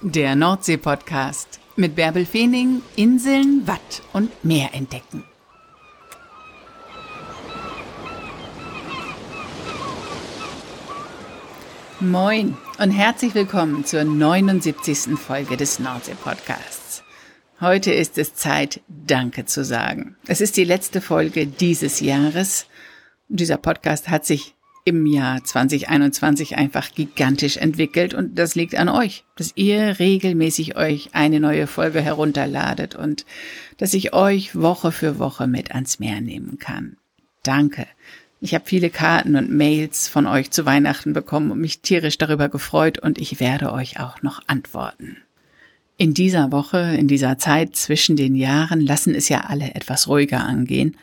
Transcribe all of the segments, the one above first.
Der Nordsee-Podcast mit Bärbel Feening, Inseln, Watt und Meer entdecken. Moin und herzlich willkommen zur 79. Folge des Nordsee-Podcasts. Heute ist es Zeit, Danke zu sagen. Es ist die letzte Folge dieses Jahres. Dieser Podcast hat sich im Jahr 2021 einfach gigantisch entwickelt und das liegt an euch, dass ihr regelmäßig euch eine neue Folge herunterladet und dass ich euch Woche für Woche mit ans Meer nehmen kann. Danke. Ich habe viele Karten und Mails von euch zu Weihnachten bekommen und mich tierisch darüber gefreut und ich werde euch auch noch antworten. In dieser Woche, in dieser Zeit zwischen den Jahren lassen es ja alle etwas ruhiger angehen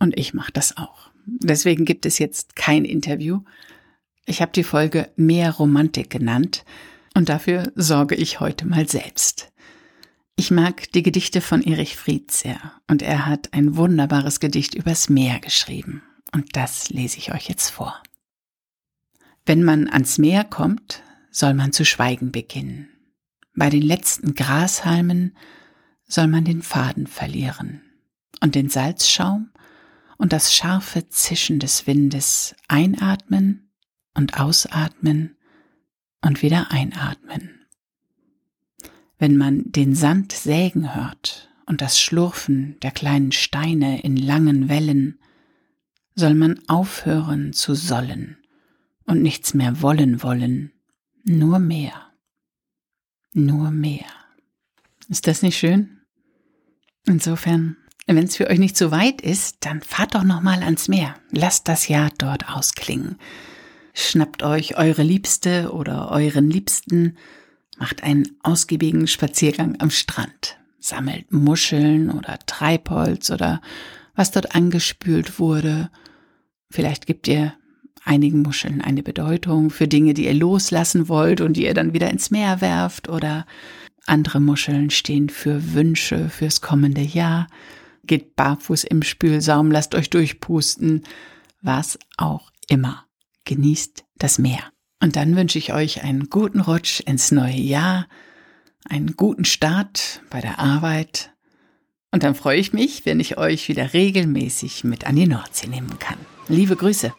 und ich mache das auch. Deswegen gibt es jetzt kein Interview. Ich habe die Folge Mehr Romantik genannt und dafür sorge ich heute mal selbst. Ich mag die Gedichte von Erich Fried sehr und er hat ein wunderbares Gedicht übers Meer geschrieben und das lese ich euch jetzt vor. Wenn man ans Meer kommt, soll man zu schweigen beginnen. Bei den letzten Grashalmen soll man den Faden verlieren und den Salzschaum und das scharfe Zischen des Windes einatmen und ausatmen und wieder einatmen. Wenn man den Sand sägen hört und das Schlurfen der kleinen Steine in langen Wellen, soll man aufhören zu sollen und nichts mehr wollen wollen, nur mehr, nur mehr. Ist das nicht schön? Insofern wenn es für euch nicht zu weit ist, dann fahrt doch noch mal ans Meer. Lasst das Jahr dort ausklingen. Schnappt euch eure Liebste oder euren Liebsten, macht einen ausgiebigen Spaziergang am Strand, sammelt Muscheln oder Treibholz oder was dort angespült wurde. Vielleicht gibt ihr einigen Muscheln eine Bedeutung für Dinge, die ihr loslassen wollt und die ihr dann wieder ins Meer werft oder andere Muscheln stehen für Wünsche fürs kommende Jahr geht barfuß im Spülsaum, lasst euch durchpusten, was auch immer. Genießt das Meer. Und dann wünsche ich euch einen guten Rutsch ins neue Jahr, einen guten Start bei der Arbeit. Und dann freue ich mich, wenn ich euch wieder regelmäßig mit an die Nordsee nehmen kann. Liebe Grüße.